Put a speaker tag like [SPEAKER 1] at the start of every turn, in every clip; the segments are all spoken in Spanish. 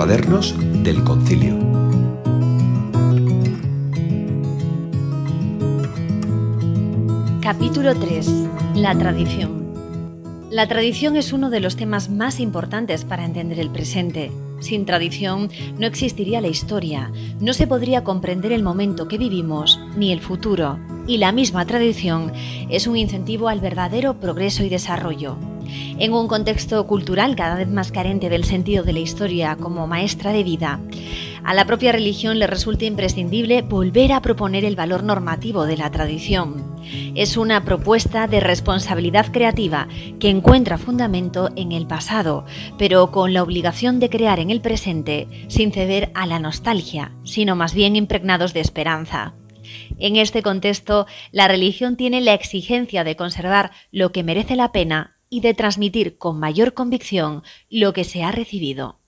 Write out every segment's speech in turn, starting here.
[SPEAKER 1] cuadernos del concilio.
[SPEAKER 2] Capítulo 3. La tradición. La tradición es uno de los temas más importantes para entender el presente. Sin tradición no existiría la historia, no se podría comprender el momento que vivimos ni el futuro. Y la misma tradición es un incentivo al verdadero progreso y desarrollo. En un contexto cultural cada vez más carente del sentido de la historia como maestra de vida, a la propia religión le resulta imprescindible volver a proponer el valor normativo de la tradición. Es una propuesta de responsabilidad creativa que encuentra fundamento en el pasado, pero con la obligación de crear en el presente sin ceder a la nostalgia, sino más bien impregnados de esperanza. En este contexto, la religión tiene la exigencia de conservar lo que merece la pena y de transmitir con mayor convicción lo que se ha recibido.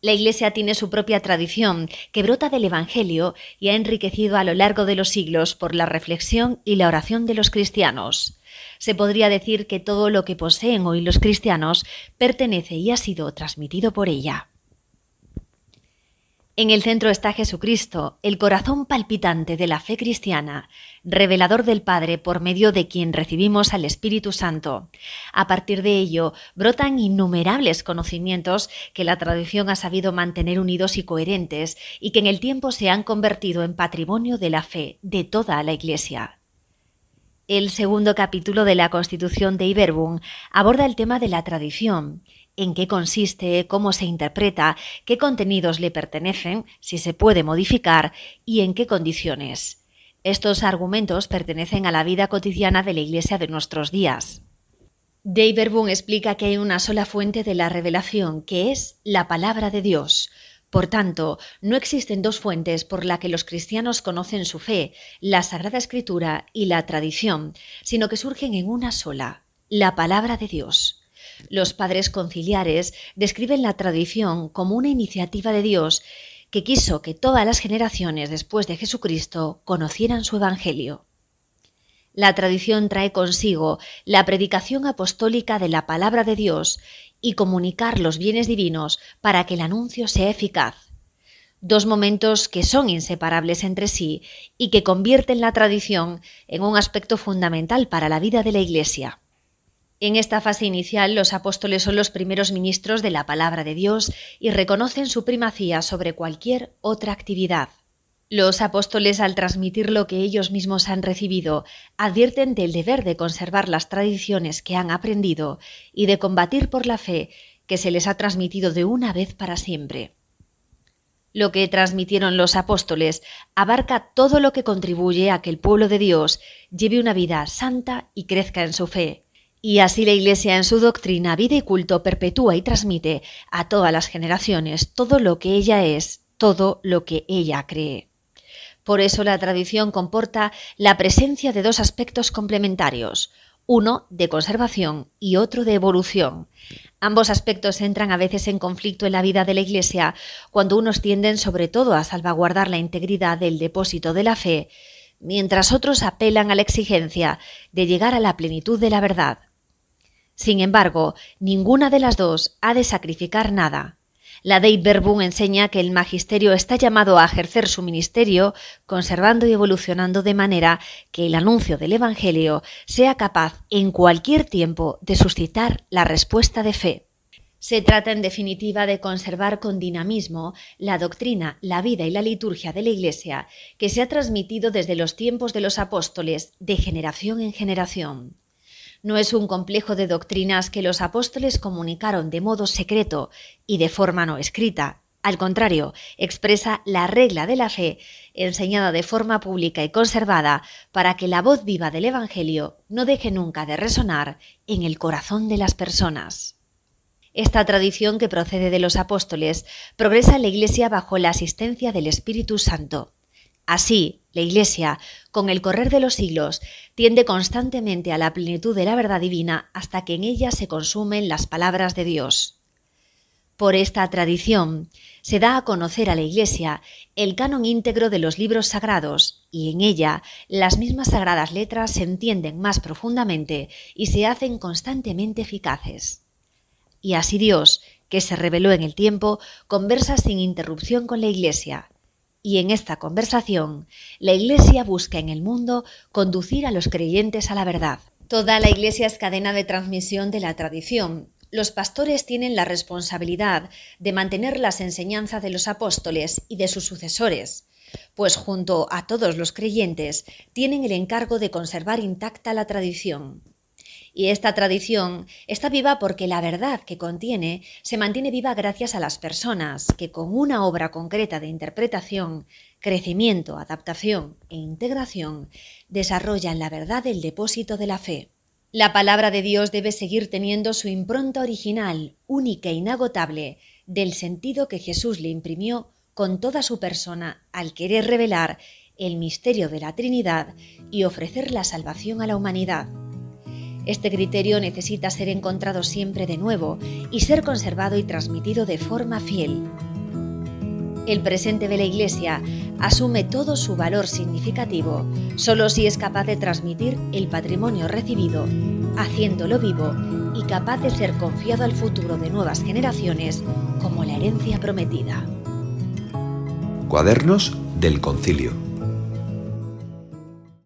[SPEAKER 2] La Iglesia tiene su propia tradición, que brota del Evangelio y ha enriquecido a lo largo de los siglos por la reflexión y la oración de los cristianos. Se podría decir que todo lo que poseen hoy los cristianos pertenece y ha sido transmitido por ella. En el centro está Jesucristo, el corazón palpitante de la fe cristiana, revelador del Padre por medio de quien recibimos al Espíritu Santo. A partir de ello brotan innumerables conocimientos que la tradición ha sabido mantener unidos y coherentes y que en el tiempo se han convertido en patrimonio de la fe de toda la Iglesia. El segundo capítulo de la Constitución de Iberbun aborda el tema de la tradición en qué consiste, cómo se interpreta, qué contenidos le pertenecen, si se puede modificar y en qué condiciones. Estos argumentos pertenecen a la vida cotidiana de la Iglesia de nuestros días. Dave Boone explica que hay una sola fuente de la revelación, que es la palabra de Dios. Por tanto, no existen dos fuentes por las que los cristianos conocen su fe, la Sagrada Escritura y la tradición, sino que surgen en una sola, la palabra de Dios. Los padres conciliares describen la tradición como una iniciativa de Dios que quiso que todas las generaciones después de Jesucristo conocieran su Evangelio. La tradición trae consigo la predicación apostólica de la palabra de Dios y comunicar los bienes divinos para que el anuncio sea eficaz. Dos momentos que son inseparables entre sí y que convierten la tradición en un aspecto fundamental para la vida de la Iglesia. En esta fase inicial, los apóstoles son los primeros ministros de la palabra de Dios y reconocen su primacía sobre cualquier otra actividad. Los apóstoles, al transmitir lo que ellos mismos han recibido, advierten del deber de conservar las tradiciones que han aprendido y de combatir por la fe que se les ha transmitido de una vez para siempre. Lo que transmitieron los apóstoles abarca todo lo que contribuye a que el pueblo de Dios lleve una vida santa y crezca en su fe, y así la Iglesia en su doctrina, vida y culto perpetúa y transmite a todas las generaciones todo lo que ella es, todo lo que ella cree. Por eso la tradición comporta la presencia de dos aspectos complementarios, uno de conservación y otro de evolución. Ambos aspectos entran a veces en conflicto en la vida de la Iglesia cuando unos tienden sobre todo a salvaguardar la integridad del depósito de la fe, mientras otros apelan a la exigencia de llegar a la plenitud de la verdad. Sin embargo, ninguna de las dos ha de sacrificar nada. La Dei Verbum enseña que el magisterio está llamado a ejercer su ministerio conservando y evolucionando de manera que el anuncio del Evangelio sea capaz en cualquier tiempo de suscitar la respuesta de fe. Se trata en definitiva de conservar con dinamismo la doctrina, la vida y la liturgia de la Iglesia que se ha transmitido desde los tiempos de los apóstoles de generación en generación no es un complejo de doctrinas que los apóstoles comunicaron de modo secreto y de forma no escrita. Al contrario, expresa la regla de la fe enseñada de forma pública y conservada para que la voz viva del Evangelio no deje nunca de resonar en el corazón de las personas. Esta tradición que procede de los apóstoles progresa en la Iglesia bajo la asistencia del Espíritu Santo. Así, la Iglesia, con el correr de los siglos, tiende constantemente a la plenitud de la verdad divina hasta que en ella se consumen las palabras de Dios. Por esta tradición se da a conocer a la Iglesia el canon íntegro de los libros sagrados y en ella las mismas sagradas letras se entienden más profundamente y se hacen constantemente eficaces. Y así Dios, que se reveló en el tiempo, conversa sin interrupción con la Iglesia. Y en esta conversación, la Iglesia busca en el mundo conducir a los creyentes a la verdad. Toda la Iglesia es cadena de transmisión de la tradición. Los pastores tienen la responsabilidad de mantener las enseñanzas de los apóstoles y de sus sucesores, pues junto a todos los creyentes tienen el encargo de conservar intacta la tradición. Y esta tradición está viva porque la verdad que contiene se mantiene viva gracias a las personas que con una obra concreta de interpretación, crecimiento, adaptación e integración desarrollan la verdad del depósito de la fe. La palabra de Dios debe seguir teniendo su impronta original, única e inagotable, del sentido que Jesús le imprimió con toda su persona al querer revelar el misterio de la Trinidad y ofrecer la salvación a la humanidad. Este criterio necesita ser encontrado siempre de nuevo y ser conservado y transmitido de forma fiel. El presente de la Iglesia asume todo su valor significativo solo si es capaz de transmitir el patrimonio recibido, haciéndolo vivo y capaz de ser confiado al futuro de nuevas generaciones como la herencia prometida.
[SPEAKER 1] Cuadernos del Concilio